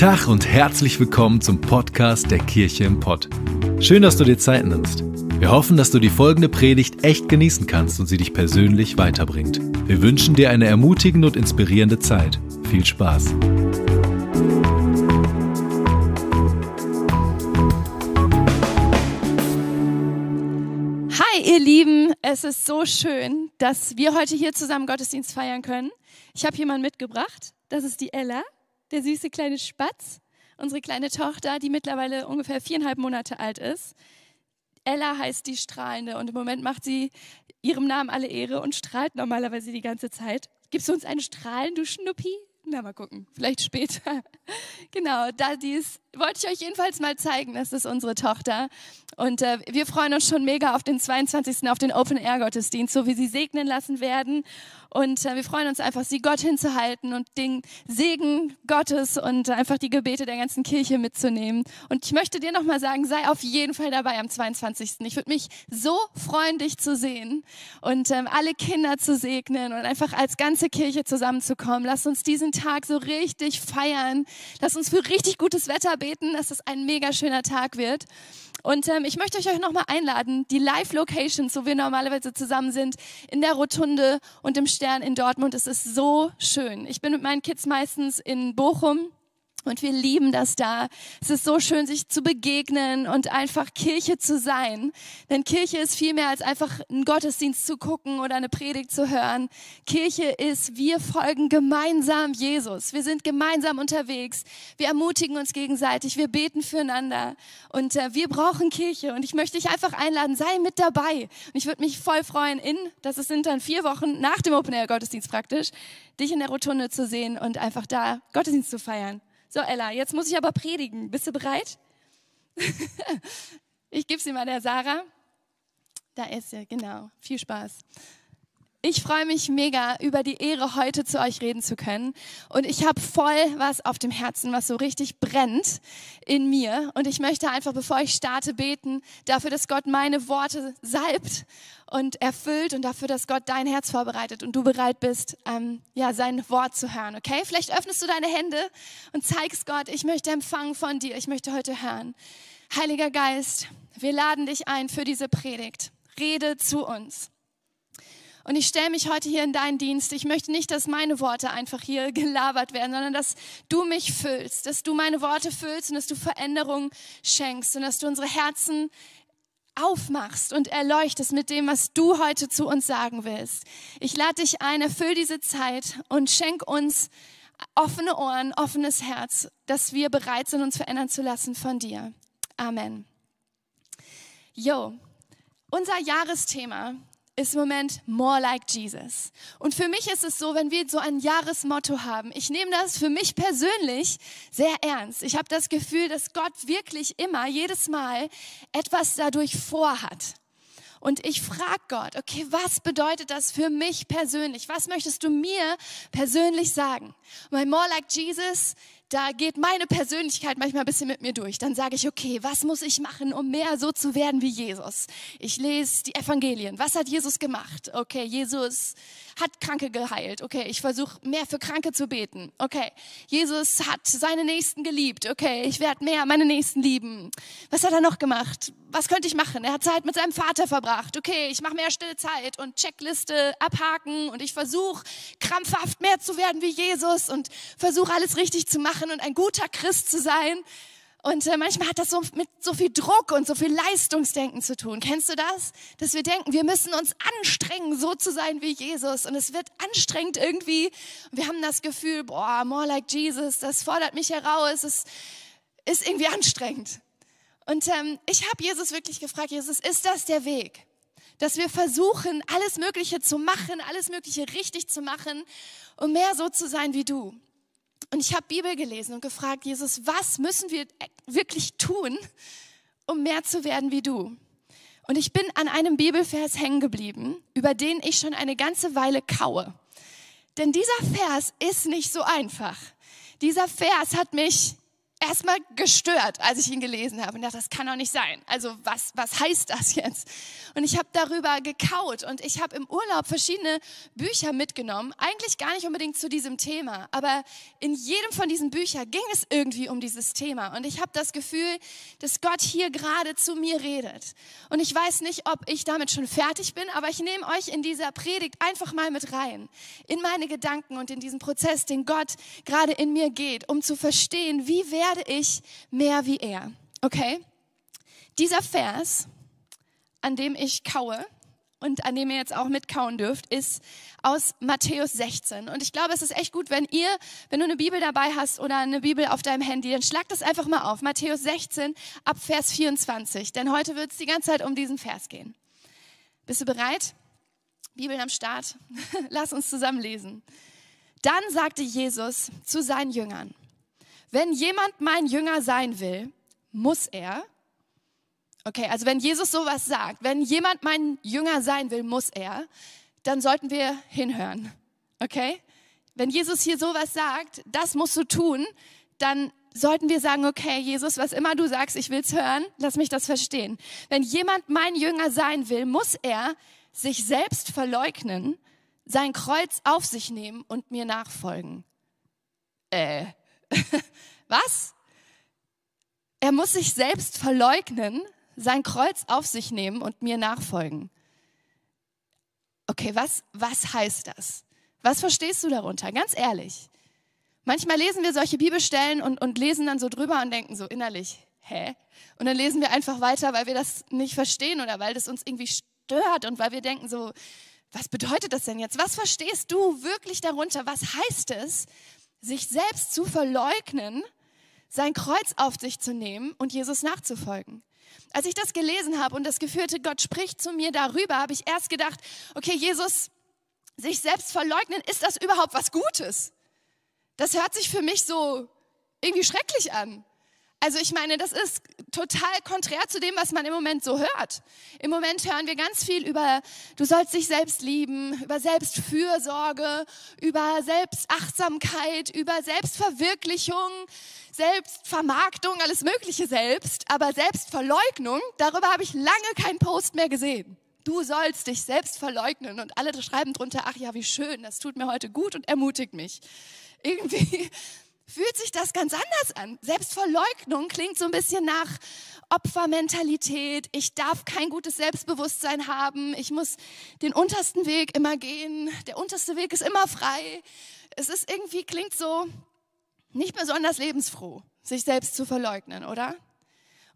Tag und herzlich willkommen zum Podcast der Kirche im Pott. Schön, dass du dir Zeit nimmst. Wir hoffen, dass du die folgende Predigt echt genießen kannst und sie dich persönlich weiterbringt. Wir wünschen dir eine ermutigende und inspirierende Zeit. Viel Spaß. Hi, ihr Lieben, es ist so schön, dass wir heute hier zusammen Gottesdienst feiern können. Ich habe jemanden mitgebracht, das ist die Ella der süße kleine Spatz, unsere kleine Tochter, die mittlerweile ungefähr viereinhalb Monate alt ist. Ella heißt die Strahlende und im Moment macht sie ihrem Namen alle Ehre und strahlt normalerweise die ganze Zeit. Gibst du uns einen Strahlen, du Schnuppi? Na, mal gucken, vielleicht später. genau, da dies wollte ich euch jedenfalls mal zeigen. Das ist unsere Tochter. Und äh, wir freuen uns schon mega auf den 22. auf den Open Air Gottesdienst, so wie sie segnen lassen werden. Und äh, wir freuen uns einfach, sie Gott hinzuhalten und den Segen Gottes und einfach die Gebete der ganzen Kirche mitzunehmen. Und ich möchte dir nochmal sagen, sei auf jeden Fall dabei am 22. Ich würde mich so freuen, dich zu sehen und ähm, alle Kinder zu segnen und einfach als ganze Kirche zusammenzukommen. Lass uns diesen Tag so richtig feiern. Lass uns für richtig gutes Wetter beten, dass es ein mega schöner Tag wird. Und ähm, ich möchte euch nochmal einladen, die Live-Locations, wo wir normalerweise zusammen sind, in der Rotunde und im Stern in Dortmund. Es ist so schön. Ich bin mit meinen Kids meistens in Bochum und wir lieben das da. Es ist so schön, sich zu begegnen und einfach Kirche zu sein. Denn Kirche ist viel mehr als einfach einen Gottesdienst zu gucken oder eine Predigt zu hören. Kirche ist, wir folgen gemeinsam Jesus. Wir sind gemeinsam unterwegs. Wir ermutigen uns gegenseitig. Wir beten füreinander. Und äh, wir brauchen Kirche. Und ich möchte dich einfach einladen, sei mit dabei. Und ich würde mich voll freuen, in, das sind dann vier Wochen nach dem Open Air Gottesdienst praktisch, dich in der Rotunde zu sehen und einfach da Gottesdienst zu feiern. So, Ella, jetzt muss ich aber predigen. Bist du bereit? ich gebe sie mal der Sarah. Da ist sie, genau. Viel Spaß. Ich freue mich mega über die Ehre, heute zu euch reden zu können. Und ich habe voll was auf dem Herzen, was so richtig brennt in mir. Und ich möchte einfach, bevor ich starte, beten dafür, dass Gott meine Worte salbt und erfüllt und dafür, dass Gott dein Herz vorbereitet und du bereit bist, ähm, ja, sein Wort zu hören. Okay? Vielleicht öffnest du deine Hände und zeigst Gott, ich möchte empfangen von dir, ich möchte heute hören. Heiliger Geist, wir laden dich ein für diese Predigt. Rede zu uns. Und ich stelle mich heute hier in deinen Dienst. Ich möchte nicht, dass meine Worte einfach hier gelabert werden, sondern dass du mich füllst, dass du meine Worte füllst und dass du Veränderung schenkst und dass du unsere Herzen aufmachst und erleuchtest mit dem, was du heute zu uns sagen willst. Ich lade dich ein, erfüll diese Zeit und schenk uns offene Ohren, offenes Herz, dass wir bereit sind, uns verändern zu lassen von dir. Amen. Jo, unser Jahresthema ist im Moment more like Jesus. Und für mich ist es so, wenn wir so ein Jahresmotto haben, ich nehme das für mich persönlich sehr ernst. Ich habe das Gefühl, dass Gott wirklich immer, jedes Mal etwas dadurch vorhat. Und ich frage Gott, okay, was bedeutet das für mich persönlich? Was möchtest du mir persönlich sagen? Bei More Like Jesus da geht meine Persönlichkeit manchmal ein bisschen mit mir durch. Dann sage ich, okay, was muss ich machen, um mehr so zu werden wie Jesus? Ich lese die Evangelien. Was hat Jesus gemacht? Okay, Jesus hat Kranke geheilt. Okay, ich versuche mehr für Kranke zu beten. Okay, Jesus hat seine Nächsten geliebt. Okay, ich werde mehr meine Nächsten lieben. Was hat er noch gemacht? Was könnte ich machen? Er hat Zeit mit seinem Vater verbracht. Okay, ich mache mehr stille Zeit und Checkliste abhaken und ich versuche krampfhaft mehr zu werden wie Jesus und versuche alles richtig zu machen machen und ein guter Christ zu sein. Und äh, manchmal hat das so mit so viel Druck und so viel Leistungsdenken zu tun. Kennst du das? Dass wir denken, wir müssen uns anstrengen, so zu sein wie Jesus. Und es wird anstrengend irgendwie. Wir haben das Gefühl, boah, more like Jesus, das fordert mich heraus. Es ist irgendwie anstrengend. Und ähm, ich habe Jesus wirklich gefragt, Jesus, ist das der Weg? Dass wir versuchen, alles Mögliche zu machen, alles Mögliche richtig zu machen, um mehr so zu sein wie du. Und ich habe Bibel gelesen und gefragt, Jesus, was müssen wir wirklich tun, um mehr zu werden wie du? Und ich bin an einem Bibelvers hängen geblieben, über den ich schon eine ganze Weile kaue. Denn dieser Vers ist nicht so einfach. Dieser Vers hat mich erstmal gestört, als ich ihn gelesen habe und dachte, das kann doch nicht sein. Also was, was heißt das jetzt? Und ich habe darüber gekaut und ich habe im Urlaub verschiedene Bücher mitgenommen, eigentlich gar nicht unbedingt zu diesem Thema, aber in jedem von diesen Büchern ging es irgendwie um dieses Thema und ich habe das Gefühl, dass Gott hier gerade zu mir redet. Und ich weiß nicht, ob ich damit schon fertig bin, aber ich nehme euch in dieser Predigt einfach mal mit rein, in meine Gedanken und in diesen Prozess, den Gott gerade in mir geht, um zu verstehen, wie wer werde ich mehr wie er. Okay? Dieser Vers, an dem ich kaue und an dem ihr jetzt auch mitkauen dürft, ist aus Matthäus 16. Und ich glaube, es ist echt gut, wenn ihr, wenn du eine Bibel dabei hast oder eine Bibel auf deinem Handy, dann schlag das einfach mal auf. Matthäus 16 ab Vers 24. Denn heute wird es die ganze Zeit um diesen Vers gehen. Bist du bereit? Bibel am Start. Lass uns zusammen lesen. Dann sagte Jesus zu seinen Jüngern, wenn jemand mein Jünger sein will, muss er, okay, also wenn Jesus sowas sagt, wenn jemand mein Jünger sein will, muss er, dann sollten wir hinhören, okay? Wenn Jesus hier sowas sagt, das musst du tun, dann sollten wir sagen, okay, Jesus, was immer du sagst, ich will's hören, lass mich das verstehen. Wenn jemand mein Jünger sein will, muss er sich selbst verleugnen, sein Kreuz auf sich nehmen und mir nachfolgen. Äh, Was? Er muss sich selbst verleugnen, sein Kreuz auf sich nehmen und mir nachfolgen. Okay, was, was heißt das? Was verstehst du darunter? Ganz ehrlich. Manchmal lesen wir solche Bibelstellen und, und lesen dann so drüber und denken so innerlich, hä? Und dann lesen wir einfach weiter, weil wir das nicht verstehen oder weil das uns irgendwie stört und weil wir denken so, was bedeutet das denn jetzt? Was verstehst du wirklich darunter? Was heißt es, sich selbst zu verleugnen, sein Kreuz auf sich zu nehmen und Jesus nachzufolgen. Als ich das gelesen habe und das geführte Gott spricht zu mir darüber, habe ich erst gedacht, okay, Jesus, sich selbst verleugnen, ist das überhaupt was Gutes? Das hört sich für mich so irgendwie schrecklich an. Also ich meine, das ist total konträr zu dem, was man im Moment so hört. Im Moment hören wir ganz viel über, du sollst dich selbst lieben, über Selbstfürsorge, über Selbstachtsamkeit, über Selbstverwirklichung, Selbstvermarktung, alles Mögliche selbst. Aber Selbstverleugnung, darüber habe ich lange keinen Post mehr gesehen. Du sollst dich selbst verleugnen und alle schreiben drunter, ach ja, wie schön, das tut mir heute gut und ermutigt mich. Irgendwie fühlt sich das ganz anders an. Selbstverleugnung klingt so ein bisschen nach Opfermentalität. Ich darf kein gutes Selbstbewusstsein haben. Ich muss den untersten Weg immer gehen. Der unterste Weg ist immer frei. Es ist irgendwie, klingt so nicht besonders lebensfroh, sich selbst zu verleugnen, oder?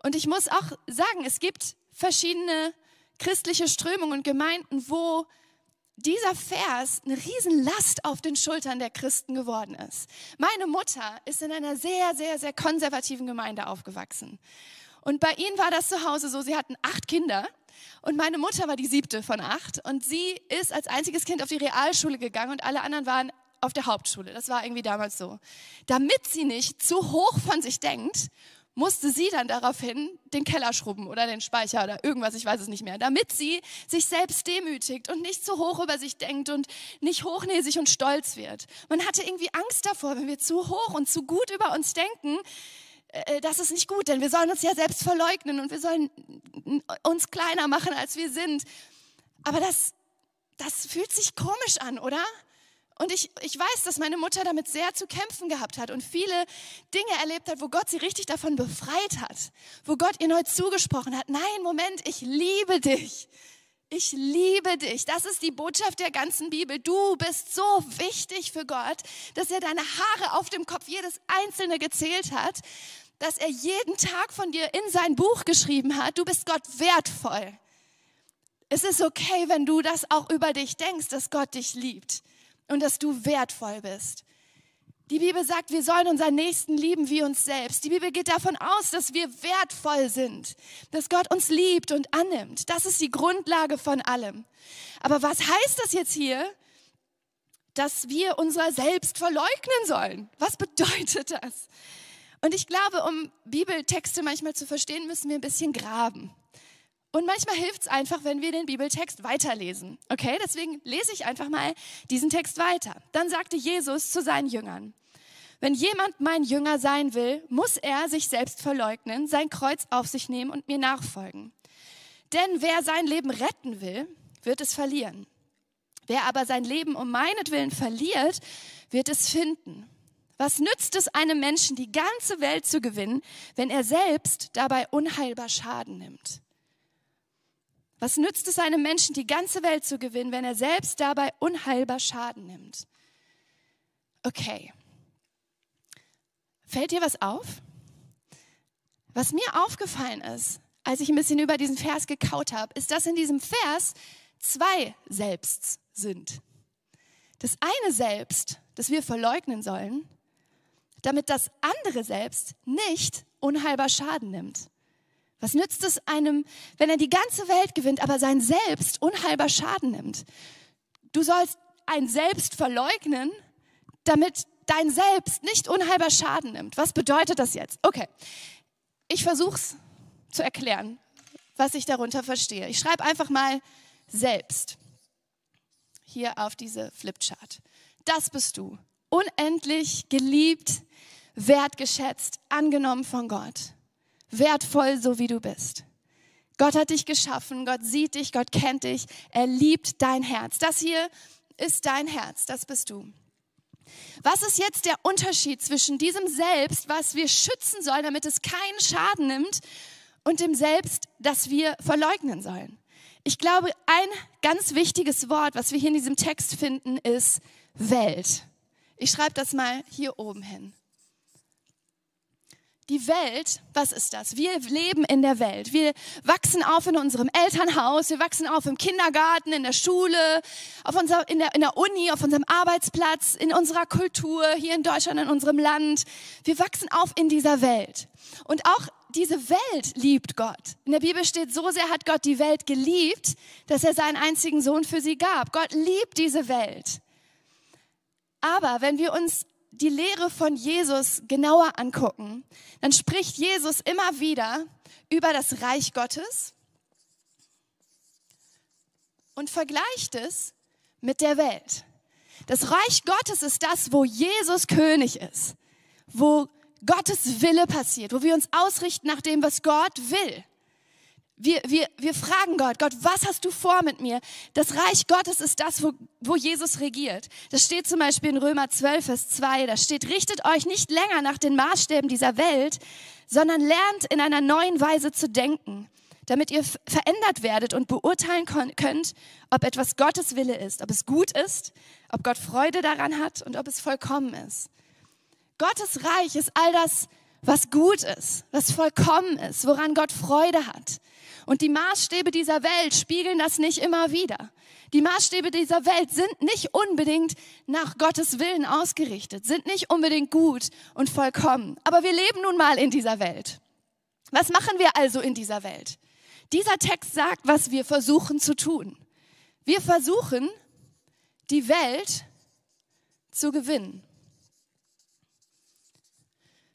Und ich muss auch sagen, es gibt verschiedene christliche Strömungen und Gemeinden, wo dieser Vers eine Riesenlast auf den Schultern der Christen geworden ist. Meine Mutter ist in einer sehr, sehr, sehr konservativen Gemeinde aufgewachsen. Und bei ihnen war das zu Hause so, sie hatten acht Kinder und meine Mutter war die siebte von acht und sie ist als einziges Kind auf die Realschule gegangen und alle anderen waren auf der Hauptschule. Das war irgendwie damals so. Damit sie nicht zu hoch von sich denkt musste sie dann daraufhin den Keller schrubben oder den Speicher oder irgendwas, ich weiß es nicht mehr, damit sie sich selbst demütigt und nicht zu hoch über sich denkt und nicht hochnäsig und stolz wird. Man hatte irgendwie Angst davor, wenn wir zu hoch und zu gut über uns denken, äh, das ist nicht gut, denn wir sollen uns ja selbst verleugnen und wir sollen uns kleiner machen, als wir sind. Aber das, das fühlt sich komisch an, oder? Und ich, ich weiß, dass meine Mutter damit sehr zu kämpfen gehabt hat und viele Dinge erlebt hat, wo Gott sie richtig davon befreit hat, wo Gott ihr neu zugesprochen hat, nein, Moment, ich liebe dich. Ich liebe dich. Das ist die Botschaft der ganzen Bibel. Du bist so wichtig für Gott, dass er deine Haare auf dem Kopf jedes einzelne gezählt hat, dass er jeden Tag von dir in sein Buch geschrieben hat. Du bist Gott wertvoll. Es ist okay, wenn du das auch über dich denkst, dass Gott dich liebt und dass du wertvoll bist. Die Bibel sagt, wir sollen unseren Nächsten lieben wie uns selbst. Die Bibel geht davon aus, dass wir wertvoll sind, dass Gott uns liebt und annimmt. Das ist die Grundlage von allem. Aber was heißt das jetzt hier, dass wir unser Selbst verleugnen sollen? Was bedeutet das? Und ich glaube, um Bibeltexte manchmal zu verstehen, müssen wir ein bisschen graben. Und manchmal hilft es einfach, wenn wir den Bibeltext weiterlesen. Okay, deswegen lese ich einfach mal diesen Text weiter. Dann sagte Jesus zu seinen Jüngern, Wenn jemand mein Jünger sein will, muss er sich selbst verleugnen, sein Kreuz auf sich nehmen und mir nachfolgen. Denn wer sein Leben retten will, wird es verlieren. Wer aber sein Leben um meinetwillen verliert, wird es finden. Was nützt es einem Menschen, die ganze Welt zu gewinnen, wenn er selbst dabei unheilbar Schaden nimmt? Was nützt es einem Menschen, die ganze Welt zu gewinnen, wenn er selbst dabei unheilbar Schaden nimmt? Okay. Fällt dir was auf? Was mir aufgefallen ist, als ich ein bisschen über diesen Vers gekaut habe, ist, dass in diesem Vers zwei Selbsts sind. Das eine Selbst, das wir verleugnen sollen, damit das andere Selbst nicht unheilbar Schaden nimmt. Was nützt es einem, wenn er die ganze Welt gewinnt, aber sein Selbst unheilbar Schaden nimmt? Du sollst ein Selbst verleugnen, damit dein Selbst nicht unheilbar Schaden nimmt. Was bedeutet das jetzt? Okay, ich versuche es zu erklären, was ich darunter verstehe. Ich schreibe einfach mal selbst hier auf diese Flipchart. Das bist du. Unendlich geliebt, wertgeschätzt, angenommen von Gott. Wertvoll, so wie du bist. Gott hat dich geschaffen, Gott sieht dich, Gott kennt dich, er liebt dein Herz. Das hier ist dein Herz, das bist du. Was ist jetzt der Unterschied zwischen diesem Selbst, was wir schützen sollen, damit es keinen Schaden nimmt, und dem Selbst, das wir verleugnen sollen? Ich glaube, ein ganz wichtiges Wort, was wir hier in diesem Text finden, ist Welt. Ich schreibe das mal hier oben hin. Die Welt, was ist das? Wir leben in der Welt. Wir wachsen auf in unserem Elternhaus, wir wachsen auf im Kindergarten, in der Schule, auf unser, in, der, in der Uni, auf unserem Arbeitsplatz, in unserer Kultur, hier in Deutschland, in unserem Land. Wir wachsen auf in dieser Welt. Und auch diese Welt liebt Gott. In der Bibel steht, so sehr hat Gott die Welt geliebt, dass er seinen einzigen Sohn für sie gab. Gott liebt diese Welt. Aber wenn wir uns die Lehre von Jesus genauer angucken, dann spricht Jesus immer wieder über das Reich Gottes und vergleicht es mit der Welt. Das Reich Gottes ist das, wo Jesus König ist, wo Gottes Wille passiert, wo wir uns ausrichten nach dem, was Gott will. Wir, wir, wir fragen Gott, Gott, was hast du vor mit mir? Das Reich Gottes ist das, wo, wo Jesus regiert. Das steht zum Beispiel in Römer 12, Vers 2. Da steht, richtet euch nicht länger nach den Maßstäben dieser Welt, sondern lernt in einer neuen Weise zu denken, damit ihr verändert werdet und beurteilen könnt, ob etwas Gottes Wille ist, ob es gut ist, ob Gott Freude daran hat und ob es vollkommen ist. Gottes Reich ist all das, was gut ist, was vollkommen ist, woran Gott Freude hat. Und die Maßstäbe dieser Welt spiegeln das nicht immer wieder. Die Maßstäbe dieser Welt sind nicht unbedingt nach Gottes Willen ausgerichtet, sind nicht unbedingt gut und vollkommen. Aber wir leben nun mal in dieser Welt. Was machen wir also in dieser Welt? Dieser Text sagt, was wir versuchen zu tun. Wir versuchen, die Welt zu gewinnen.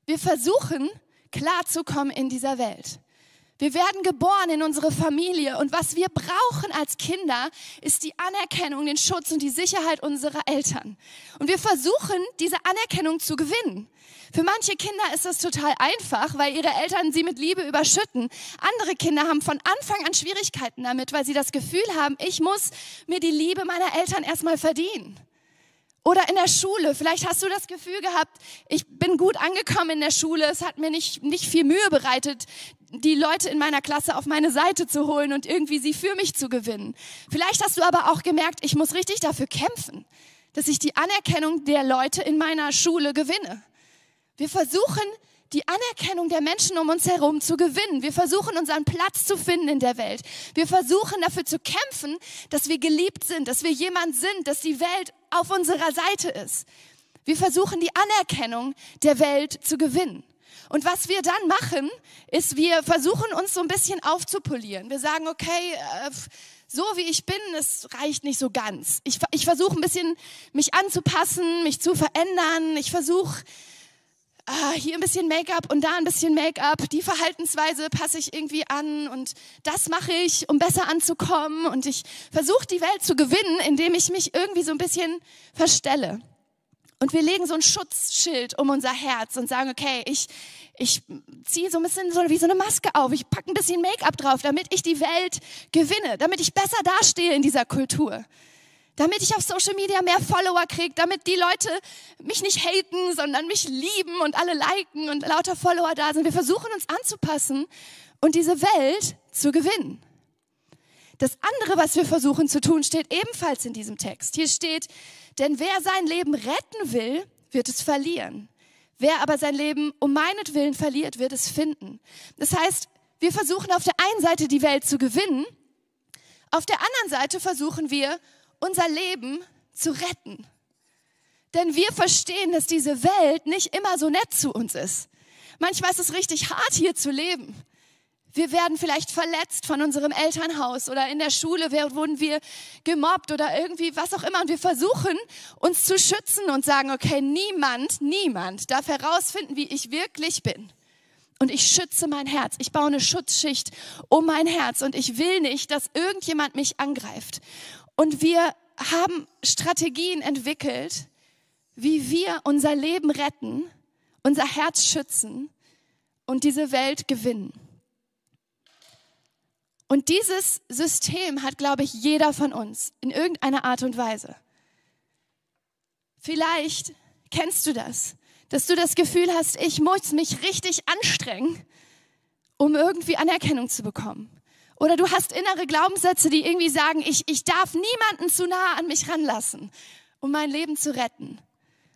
Wir versuchen, klarzukommen in dieser Welt. Wir werden geboren in unsere Familie und was wir brauchen als Kinder ist die Anerkennung, den Schutz und die Sicherheit unserer Eltern. Und wir versuchen, diese Anerkennung zu gewinnen. Für manche Kinder ist das total einfach, weil ihre Eltern sie mit Liebe überschütten. Andere Kinder haben von Anfang an Schwierigkeiten damit, weil sie das Gefühl haben, ich muss mir die Liebe meiner Eltern erstmal verdienen. Oder in der Schule, vielleicht hast du das Gefühl gehabt, ich bin gut angekommen in der Schule, es hat mir nicht, nicht viel Mühe bereitet, die Leute in meiner Klasse auf meine Seite zu holen und irgendwie sie für mich zu gewinnen. Vielleicht hast du aber auch gemerkt, ich muss richtig dafür kämpfen, dass ich die Anerkennung der Leute in meiner Schule gewinne. Wir versuchen, die Anerkennung der Menschen um uns herum zu gewinnen. Wir versuchen, unseren Platz zu finden in der Welt. Wir versuchen dafür zu kämpfen, dass wir geliebt sind, dass wir jemand sind, dass die Welt auf unserer Seite ist. Wir versuchen, die Anerkennung der Welt zu gewinnen. Und was wir dann machen, ist, wir versuchen uns so ein bisschen aufzupolieren. Wir sagen, okay, äh, so wie ich bin, es reicht nicht so ganz. Ich, ich versuche ein bisschen mich anzupassen, mich zu verändern. Ich versuche ah, hier ein bisschen Make-up und da ein bisschen Make-up. Die Verhaltensweise passe ich irgendwie an und das mache ich, um besser anzukommen. Und ich versuche die Welt zu gewinnen, indem ich mich irgendwie so ein bisschen verstelle. Und wir legen so ein Schutzschild um unser Herz und sagen, okay, ich, ich ziehe so ein bisschen so wie so eine Maske auf, ich packe ein bisschen Make-up drauf, damit ich die Welt gewinne, damit ich besser dastehe in dieser Kultur. Damit ich auf Social Media mehr Follower kriege, damit die Leute mich nicht haten, sondern mich lieben und alle liken und lauter Follower da sind. Wir versuchen uns anzupassen und diese Welt zu gewinnen. Das andere, was wir versuchen zu tun, steht ebenfalls in diesem Text. Hier steht, denn wer sein Leben retten will, wird es verlieren. Wer aber sein Leben um meinetwillen verliert, wird es finden. Das heißt, wir versuchen auf der einen Seite die Welt zu gewinnen, auf der anderen Seite versuchen wir unser Leben zu retten. Denn wir verstehen, dass diese Welt nicht immer so nett zu uns ist. Manchmal ist es richtig hart, hier zu leben. Wir werden vielleicht verletzt von unserem Elternhaus oder in der Schule wurden wir gemobbt oder irgendwie was auch immer. Und wir versuchen uns zu schützen und sagen, okay, niemand, niemand darf herausfinden, wie ich wirklich bin. Und ich schütze mein Herz. Ich baue eine Schutzschicht um mein Herz und ich will nicht, dass irgendjemand mich angreift. Und wir haben Strategien entwickelt, wie wir unser Leben retten, unser Herz schützen und diese Welt gewinnen. Und dieses System hat, glaube ich, jeder von uns in irgendeiner Art und Weise. Vielleicht kennst du das, dass du das Gefühl hast, ich muss mich richtig anstrengen, um irgendwie Anerkennung zu bekommen. Oder du hast innere Glaubenssätze, die irgendwie sagen, ich, ich darf niemanden zu nah an mich ranlassen, um mein Leben zu retten.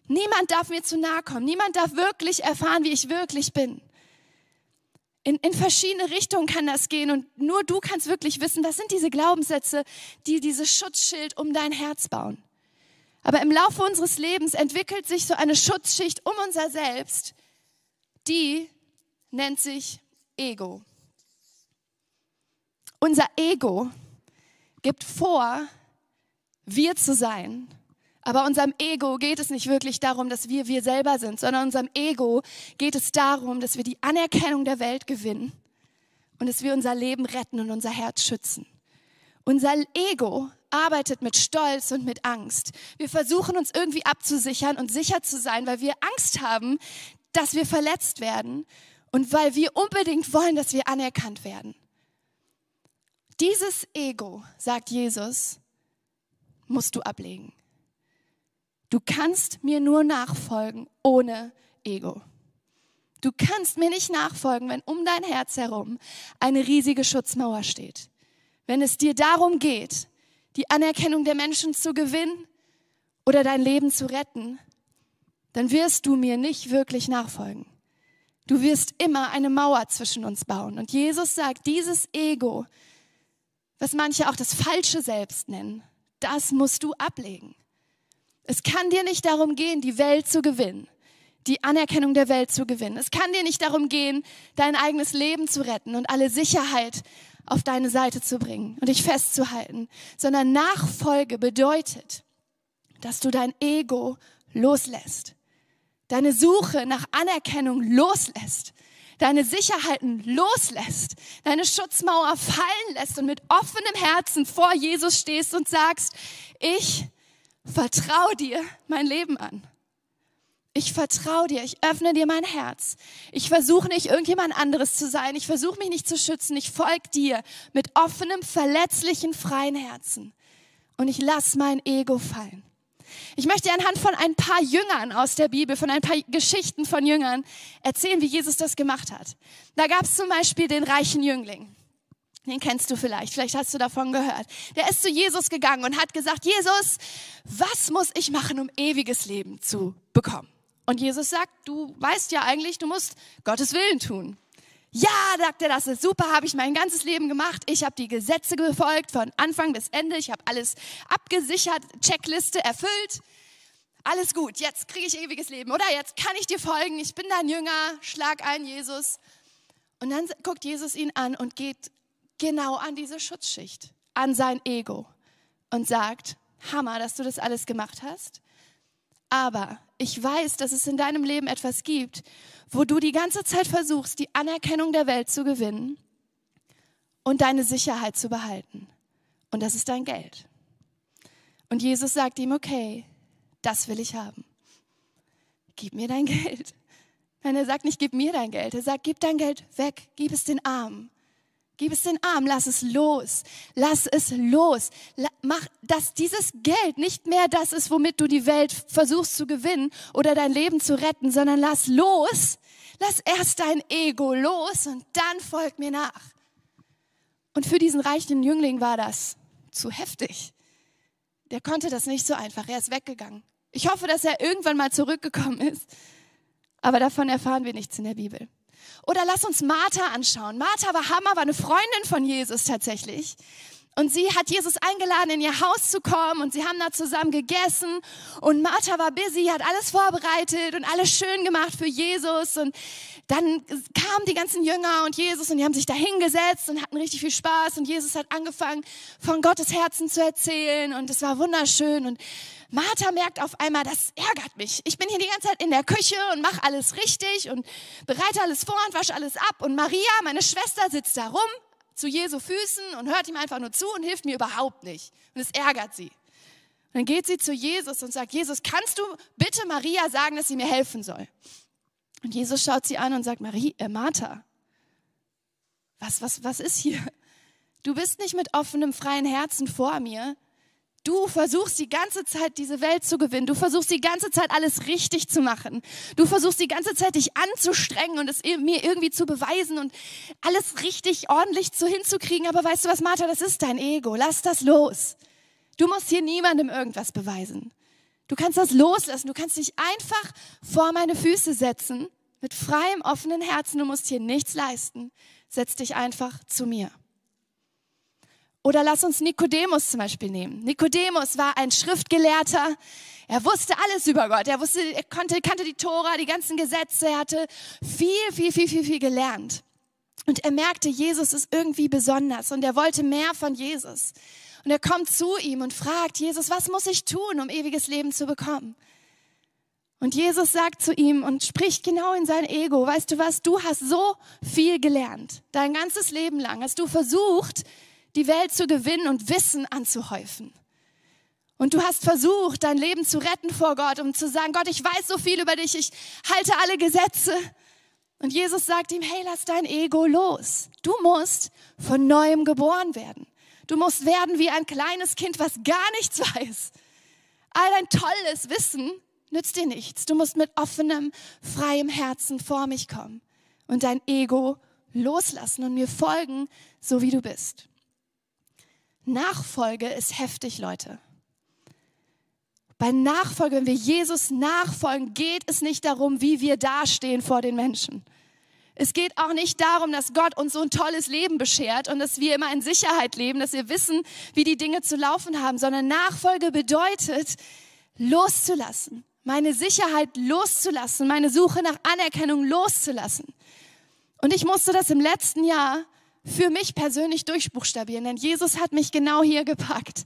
Niemand darf mir zu nahe kommen. Niemand darf wirklich erfahren, wie ich wirklich bin. In, in verschiedene Richtungen kann das gehen und nur du kannst wirklich wissen, was sind diese Glaubenssätze, die dieses Schutzschild um dein Herz bauen. Aber im Laufe unseres Lebens entwickelt sich so eine Schutzschicht um unser Selbst, die nennt sich Ego. Unser Ego gibt vor, wir zu sein aber unserem Ego geht es nicht wirklich darum, dass wir wir selber sind, sondern unserem Ego geht es darum, dass wir die Anerkennung der Welt gewinnen und dass wir unser Leben retten und unser Herz schützen. Unser Ego arbeitet mit Stolz und mit Angst. Wir versuchen uns irgendwie abzusichern und sicher zu sein, weil wir Angst haben, dass wir verletzt werden und weil wir unbedingt wollen, dass wir anerkannt werden. Dieses Ego, sagt Jesus, musst du ablegen. Du kannst mir nur nachfolgen ohne Ego. Du kannst mir nicht nachfolgen, wenn um dein Herz herum eine riesige Schutzmauer steht. Wenn es dir darum geht, die Anerkennung der Menschen zu gewinnen oder dein Leben zu retten, dann wirst du mir nicht wirklich nachfolgen. Du wirst immer eine Mauer zwischen uns bauen. Und Jesus sagt, dieses Ego, was manche auch das falsche Selbst nennen, das musst du ablegen. Es kann dir nicht darum gehen, die Welt zu gewinnen, die Anerkennung der Welt zu gewinnen. Es kann dir nicht darum gehen, dein eigenes Leben zu retten und alle Sicherheit auf deine Seite zu bringen und dich festzuhalten, sondern Nachfolge bedeutet, dass du dein Ego loslässt, deine Suche nach Anerkennung loslässt, deine Sicherheiten loslässt, deine Schutzmauer fallen lässt und mit offenem Herzen vor Jesus stehst und sagst, ich vertraue dir mein Leben an. Ich vertraue dir, ich öffne dir mein Herz. Ich versuche nicht irgendjemand anderes zu sein. Ich versuche mich nicht zu schützen. Ich folge dir mit offenem, verletzlichen, freien Herzen. Und ich lasse mein Ego fallen. Ich möchte anhand von ein paar Jüngern aus der Bibel, von ein paar Geschichten von Jüngern erzählen, wie Jesus das gemacht hat. Da gab es zum Beispiel den reichen Jüngling. Den kennst du vielleicht, vielleicht hast du davon gehört. Der ist zu Jesus gegangen und hat gesagt, Jesus, was muss ich machen, um ewiges Leben zu bekommen? Und Jesus sagt, du weißt ja eigentlich, du musst Gottes Willen tun. Ja, sagt er, das ist super, habe ich mein ganzes Leben gemacht. Ich habe die Gesetze befolgt von Anfang bis Ende. Ich habe alles abgesichert, Checkliste erfüllt. Alles gut, jetzt kriege ich ewiges Leben. Oder jetzt kann ich dir folgen, ich bin dein Jünger, schlag ein, Jesus. Und dann guckt Jesus ihn an und geht genau an diese Schutzschicht, an sein Ego und sagt, Hammer, dass du das alles gemacht hast. Aber ich weiß, dass es in deinem Leben etwas gibt, wo du die ganze Zeit versuchst, die Anerkennung der Welt zu gewinnen und deine Sicherheit zu behalten. Und das ist dein Geld. Und Jesus sagt ihm, okay, das will ich haben. gib mir dein Geld. Nein, er sagt nicht, gib mir dein Geld. Er sagt, gib dein Geld weg, gib es den Armen. Gib es den Armen, lass es los. Lass es los. Mach, dass dieses Geld nicht mehr das ist, womit du die Welt versuchst zu gewinnen oder dein Leben zu retten, sondern lass los. Lass erst dein Ego los und dann folg mir nach. Und für diesen reichen Jüngling war das zu heftig. Der konnte das nicht so einfach. Er ist weggegangen. Ich hoffe, dass er irgendwann mal zurückgekommen ist. Aber davon erfahren wir nichts in der Bibel. Oder lass uns Martha anschauen. Martha war Hammer, war eine Freundin von Jesus tatsächlich. Und sie hat Jesus eingeladen, in ihr Haus zu kommen und sie haben da zusammen gegessen. Und Martha war busy, hat alles vorbereitet und alles schön gemacht für Jesus. Und dann kamen die ganzen Jünger und Jesus und die haben sich da hingesetzt und hatten richtig viel Spaß. Und Jesus hat angefangen, von Gottes Herzen zu erzählen. Und es war wunderschön. Und Martha merkt auf einmal, das ärgert mich. Ich bin hier die ganze Zeit in der Küche und mache alles richtig und bereite alles vor und wasche alles ab. Und Maria, meine Schwester, sitzt da rum zu Jesu Füßen und hört ihm einfach nur zu und hilft mir überhaupt nicht. Und es ärgert sie. Und dann geht sie zu Jesus und sagt, Jesus, kannst du bitte Maria sagen, dass sie mir helfen soll? Und Jesus schaut sie an und sagt, Marie, äh, Martha, was, was, was ist hier? Du bist nicht mit offenem, freien Herzen vor mir, Du versuchst die ganze Zeit, diese Welt zu gewinnen. Du versuchst die ganze Zeit, alles richtig zu machen. Du versuchst die ganze Zeit, dich anzustrengen und es mir irgendwie zu beweisen und alles richtig ordentlich zu hinzukriegen. Aber weißt du was, Martha, das ist dein Ego. Lass das los. Du musst hier niemandem irgendwas beweisen. Du kannst das loslassen. Du kannst dich einfach vor meine Füße setzen mit freiem, offenen Herzen. Du musst hier nichts leisten. Setz dich einfach zu mir. Oder lass uns Nikodemus zum Beispiel nehmen. Nikodemus war ein Schriftgelehrter. Er wusste alles über Gott. Er wusste, er konnte, kannte die Tora, die ganzen Gesetze. Er hatte viel, viel, viel, viel, viel gelernt. Und er merkte, Jesus ist irgendwie besonders und er wollte mehr von Jesus. Und er kommt zu ihm und fragt, Jesus, was muss ich tun, um ewiges Leben zu bekommen? Und Jesus sagt zu ihm und spricht genau in sein Ego, weißt du was, du hast so viel gelernt. Dein ganzes Leben lang hast du versucht, die Welt zu gewinnen und Wissen anzuhäufen. Und du hast versucht, dein Leben zu retten vor Gott, um zu sagen, Gott, ich weiß so viel über dich, ich halte alle Gesetze. Und Jesus sagt ihm, hey, lass dein Ego los. Du musst von neuem geboren werden. Du musst werden wie ein kleines Kind, was gar nichts weiß. All dein tolles Wissen nützt dir nichts. Du musst mit offenem, freiem Herzen vor mich kommen und dein Ego loslassen und mir folgen, so wie du bist. Nachfolge ist heftig, Leute. Bei Nachfolge, wenn wir Jesus nachfolgen, geht es nicht darum, wie wir dastehen vor den Menschen. Es geht auch nicht darum, dass Gott uns so ein tolles Leben beschert und dass wir immer in Sicherheit leben, dass wir wissen, wie die Dinge zu laufen haben, sondern Nachfolge bedeutet, loszulassen, meine Sicherheit loszulassen, meine Suche nach Anerkennung loszulassen. Und ich musste das im letzten Jahr für mich persönlich durchbuchstabieren, denn Jesus hat mich genau hier gepackt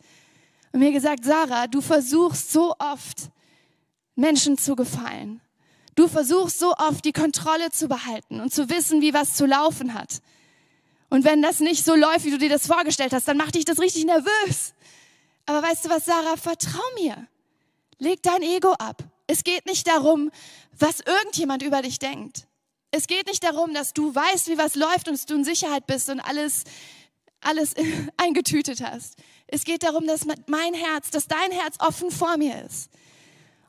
und mir gesagt, Sarah, du versuchst so oft Menschen zu gefallen. Du versuchst so oft die Kontrolle zu behalten und zu wissen, wie was zu laufen hat. Und wenn das nicht so läuft, wie du dir das vorgestellt hast, dann macht dich das richtig nervös. Aber weißt du was, Sarah, vertrau mir. Leg dein Ego ab. Es geht nicht darum, was irgendjemand über dich denkt. Es geht nicht darum, dass du weißt, wie was läuft und du in Sicherheit bist und alles, alles eingetütet hast. Es geht darum, dass mein Herz, dass dein Herz offen vor mir ist.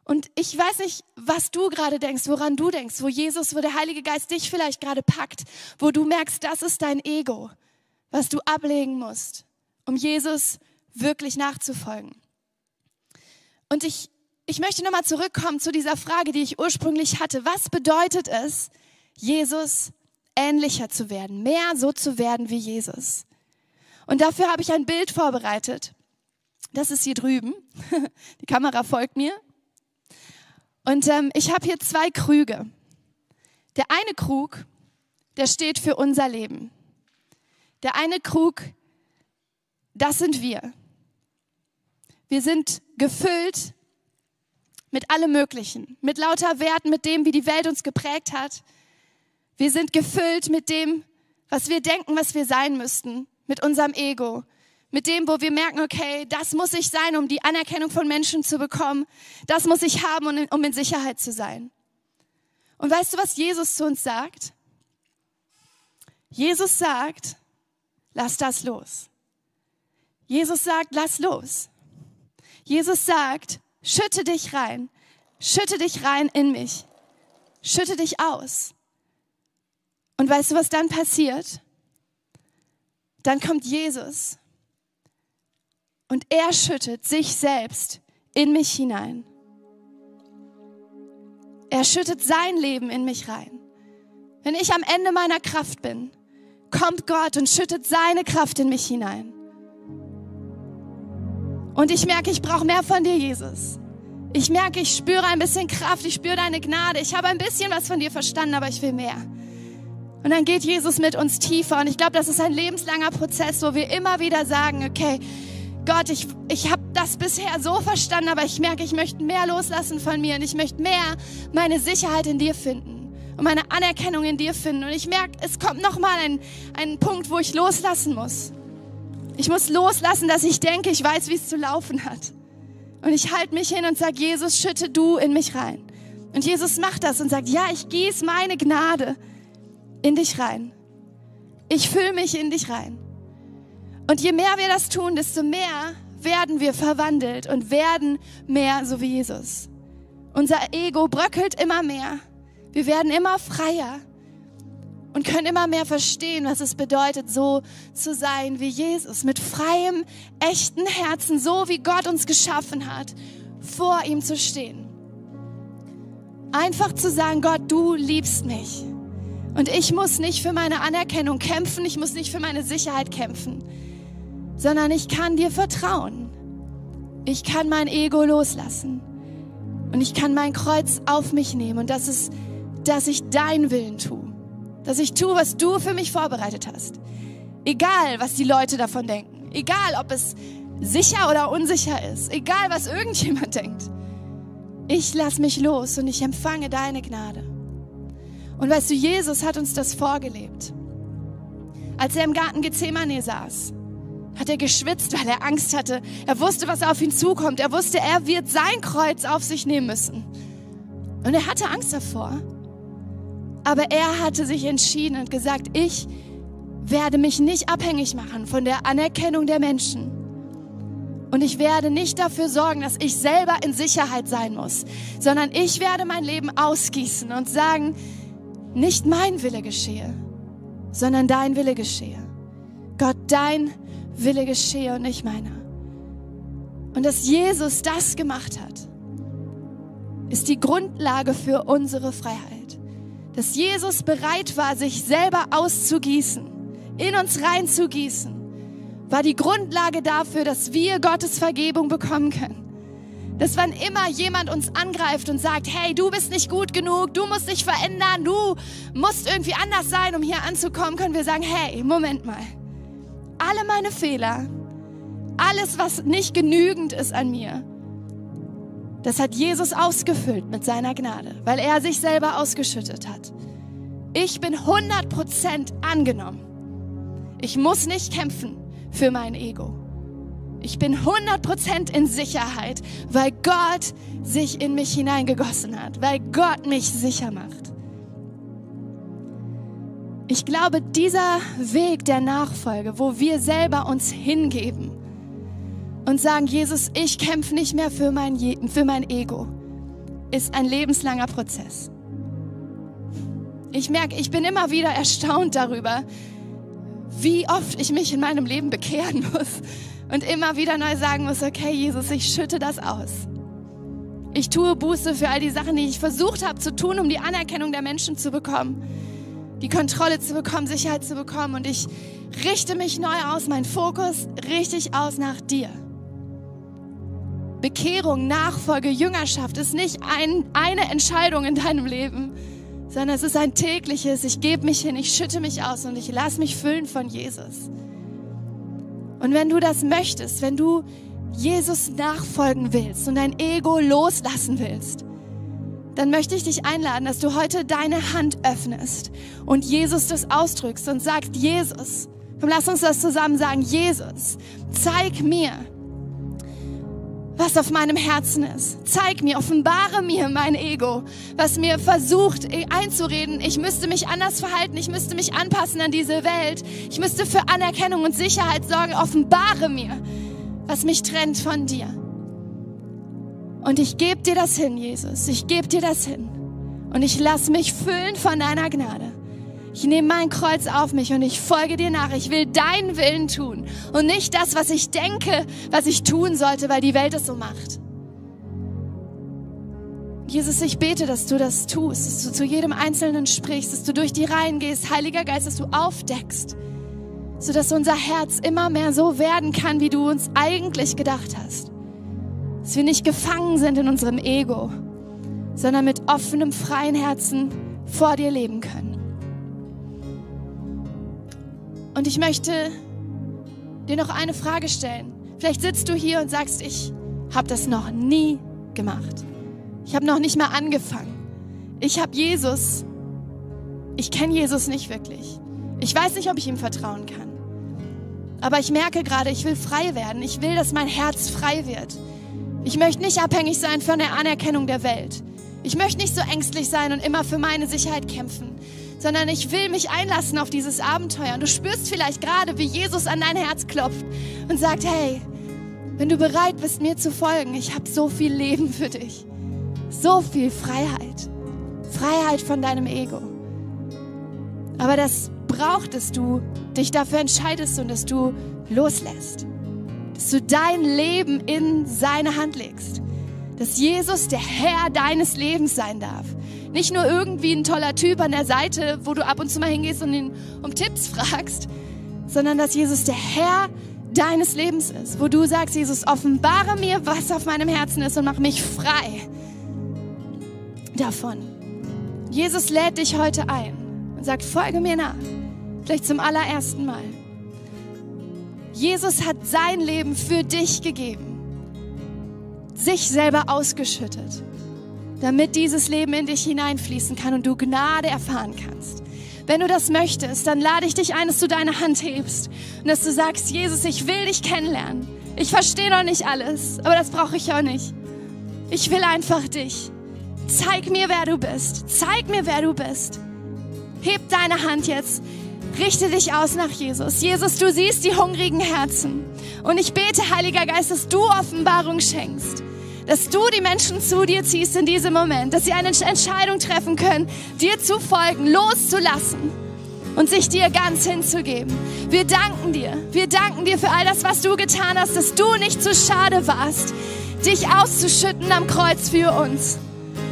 Und ich weiß nicht, was du gerade denkst, woran du denkst, wo Jesus, wo der Heilige Geist dich vielleicht gerade packt, wo du merkst, das ist dein Ego, was du ablegen musst, um Jesus wirklich nachzufolgen. Und ich, ich möchte nochmal zurückkommen zu dieser Frage, die ich ursprünglich hatte. Was bedeutet es, Jesus ähnlicher zu werden, mehr so zu werden wie Jesus. Und dafür habe ich ein Bild vorbereitet. Das ist hier drüben. Die Kamera folgt mir. Und ähm, ich habe hier zwei Krüge. Der eine Krug, der steht für unser Leben. Der eine Krug, das sind wir. Wir sind gefüllt mit allem Möglichen, mit lauter Werten, mit dem, wie die Welt uns geprägt hat, wir sind gefüllt mit dem, was wir denken, was wir sein müssten, mit unserem Ego, mit dem, wo wir merken, okay, das muss ich sein, um die Anerkennung von Menschen zu bekommen, das muss ich haben, um in Sicherheit zu sein. Und weißt du, was Jesus zu uns sagt? Jesus sagt, lass das los. Jesus sagt, lass los. Jesus sagt, schütte dich rein, schütte dich rein in mich, schütte dich aus. Und weißt du, was dann passiert? Dann kommt Jesus und er schüttet sich selbst in mich hinein. Er schüttet sein Leben in mich rein. Wenn ich am Ende meiner Kraft bin, kommt Gott und schüttet seine Kraft in mich hinein. Und ich merke, ich brauche mehr von dir, Jesus. Ich merke, ich spüre ein bisschen Kraft, ich spüre deine Gnade. Ich habe ein bisschen was von dir verstanden, aber ich will mehr. Und dann geht Jesus mit uns tiefer. Und ich glaube, das ist ein lebenslanger Prozess, wo wir immer wieder sagen, okay, Gott, ich, ich habe das bisher so verstanden, aber ich merke, ich möchte mehr loslassen von mir und ich möchte mehr meine Sicherheit in dir finden und meine Anerkennung in dir finden. Und ich merke, es kommt nochmal ein, ein Punkt, wo ich loslassen muss. Ich muss loslassen, dass ich denke, ich weiß, wie es zu laufen hat. Und ich halte mich hin und sage, Jesus, schütte du in mich rein. Und Jesus macht das und sagt, ja, ich gieße meine Gnade in dich rein. Ich fülle mich in dich rein. Und je mehr wir das tun, desto mehr werden wir verwandelt und werden mehr so wie Jesus. Unser Ego bröckelt immer mehr. Wir werden immer freier und können immer mehr verstehen, was es bedeutet, so zu sein wie Jesus, mit freiem, echten Herzen, so wie Gott uns geschaffen hat, vor ihm zu stehen. Einfach zu sagen, Gott, du liebst mich. Und ich muss nicht für meine Anerkennung kämpfen, ich muss nicht für meine Sicherheit kämpfen sondern ich kann dir vertrauen. Ich kann mein Ego loslassen und ich kann mein Kreuz auf mich nehmen und das ist, dass ich dein Willen tue, dass ich tue, was du für mich vorbereitet hast. Egal, was die Leute davon denken, egal, ob es sicher oder unsicher ist, egal, was irgendjemand denkt. Ich lass mich los und ich empfange deine Gnade. Und weißt du, Jesus hat uns das vorgelebt. Als er im Garten Gethsemane saß, hat er geschwitzt, weil er Angst hatte. Er wusste, was auf ihn zukommt. Er wusste, er wird sein Kreuz auf sich nehmen müssen. Und er hatte Angst davor. Aber er hatte sich entschieden und gesagt, ich werde mich nicht abhängig machen von der Anerkennung der Menschen. Und ich werde nicht dafür sorgen, dass ich selber in Sicherheit sein muss, sondern ich werde mein Leben ausgießen und sagen, nicht mein Wille geschehe, sondern dein Wille geschehe. Gott, dein Wille geschehe und nicht meiner. Und dass Jesus das gemacht hat, ist die Grundlage für unsere Freiheit. Dass Jesus bereit war, sich selber auszugießen, in uns reinzugießen, war die Grundlage dafür, dass wir Gottes Vergebung bekommen können. Dass wann immer jemand uns angreift und sagt, hey, du bist nicht gut genug, du musst dich verändern, du musst irgendwie anders sein, um hier anzukommen, können wir sagen, hey, Moment mal alle meine Fehler, alles, was nicht genügend ist an mir, das hat Jesus ausgefüllt mit seiner Gnade, weil er sich selber ausgeschüttet hat. Ich bin 100% angenommen. Ich muss nicht kämpfen für mein Ego. Ich bin 100% in Sicherheit, weil Gott sich in mich hineingegossen hat, weil Gott mich sicher macht. Ich glaube, dieser Weg der Nachfolge, wo wir selber uns hingeben und sagen, Jesus, ich kämpfe nicht mehr für mein, für mein Ego, ist ein lebenslanger Prozess. Ich merke, ich bin immer wieder erstaunt darüber, wie oft ich mich in meinem Leben bekehren muss und immer wieder neu sagen muss, okay, Jesus, ich schütte das aus. Ich tue Buße für all die Sachen, die ich versucht habe zu tun, um die Anerkennung der Menschen zu bekommen die Kontrolle zu bekommen, Sicherheit zu bekommen. Und ich richte mich neu aus, mein Fokus richtig aus nach dir. Bekehrung, Nachfolge, Jüngerschaft ist nicht ein, eine Entscheidung in deinem Leben, sondern es ist ein tägliches, ich gebe mich hin, ich schütte mich aus und ich lasse mich füllen von Jesus. Und wenn du das möchtest, wenn du Jesus nachfolgen willst und dein Ego loslassen willst, dann möchte ich dich einladen, dass du heute deine Hand öffnest und Jesus das ausdrückst und sagst, Jesus, komm, lass uns das zusammen sagen, Jesus, zeig mir, was auf meinem Herzen ist. Zeig mir, offenbare mir mein Ego, was mir versucht einzureden, ich müsste mich anders verhalten, ich müsste mich anpassen an diese Welt, ich müsste für Anerkennung und Sicherheit sorgen. Offenbare mir, was mich trennt von dir. Und ich gebe dir das hin, Jesus. Ich gebe dir das hin. Und ich lass mich füllen von deiner Gnade. Ich nehme mein Kreuz auf mich und ich folge dir nach. Ich will deinen Willen tun und nicht das, was ich denke, was ich tun sollte, weil die Welt es so macht. Jesus, ich bete, dass du das tust, dass du zu jedem Einzelnen sprichst, dass du durch die Reihen gehst, Heiliger Geist, dass du aufdeckst, sodass unser Herz immer mehr so werden kann, wie du uns eigentlich gedacht hast. Dass wir nicht gefangen sind in unserem Ego, sondern mit offenem, freien Herzen vor dir leben können. Und ich möchte dir noch eine Frage stellen. Vielleicht sitzt du hier und sagst, ich habe das noch nie gemacht. Ich habe noch nicht mal angefangen. Ich habe Jesus. Ich kenne Jesus nicht wirklich. Ich weiß nicht, ob ich ihm vertrauen kann. Aber ich merke gerade, ich will frei werden. Ich will, dass mein Herz frei wird. Ich möchte nicht abhängig sein von der Anerkennung der Welt. Ich möchte nicht so ängstlich sein und immer für meine Sicherheit kämpfen, sondern ich will mich einlassen auf dieses Abenteuer. Und du spürst vielleicht gerade, wie Jesus an dein Herz klopft und sagt, hey, wenn du bereit bist, mir zu folgen, ich habe so viel Leben für dich. So viel Freiheit. Freiheit von deinem Ego. Aber das braucht es, du dich dafür entscheidest und dass du loslässt. Dass du dein Leben in seine Hand legst. Dass Jesus der Herr deines Lebens sein darf. Nicht nur irgendwie ein toller Typ an der Seite, wo du ab und zu mal hingehst und ihn um Tipps fragst, sondern dass Jesus der Herr deines Lebens ist, wo du sagst, Jesus, offenbare mir, was auf meinem Herzen ist und mach mich frei davon. Jesus lädt dich heute ein und sagt, folge mir nach, vielleicht zum allerersten Mal. Jesus hat sein Leben für dich gegeben, sich selber ausgeschüttet damit dieses Leben in dich hineinfließen kann und du Gnade erfahren kannst. Wenn du das möchtest, dann lade ich dich ein, dass du deine Hand hebst und dass du sagst, Jesus, ich will dich kennenlernen. Ich verstehe noch nicht alles, aber das brauche ich auch nicht. Ich will einfach dich. Zeig mir, wer du bist. Zeig mir, wer du bist. Heb deine Hand jetzt. Richte dich aus nach Jesus. Jesus, du siehst die hungrigen Herzen. Und ich bete, Heiliger Geist, dass du Offenbarung schenkst dass du die Menschen zu dir ziehst in diesem Moment, dass sie eine Entscheidung treffen können, dir zu folgen, loszulassen und sich dir ganz hinzugeben. Wir danken dir. Wir danken dir für all das, was du getan hast, dass du nicht zu schade warst, dich auszuschütten am Kreuz für uns.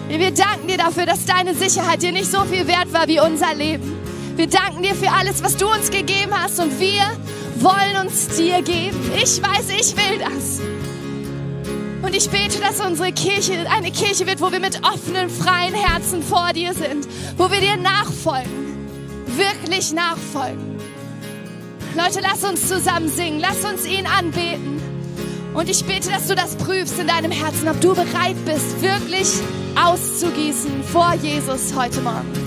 Wir danken dir dafür, dass deine Sicherheit dir nicht so viel wert war wie unser Leben. Wir danken dir für alles, was du uns gegeben hast und wir wollen uns dir geben. Ich weiß, ich will das. Und ich bete, dass unsere Kirche eine Kirche wird, wo wir mit offenen, freien Herzen vor dir sind, wo wir dir nachfolgen, wirklich nachfolgen. Leute, lass uns zusammen singen, lass uns ihn anbeten. Und ich bete, dass du das prüfst in deinem Herzen, ob du bereit bist, wirklich auszugießen vor Jesus heute Morgen.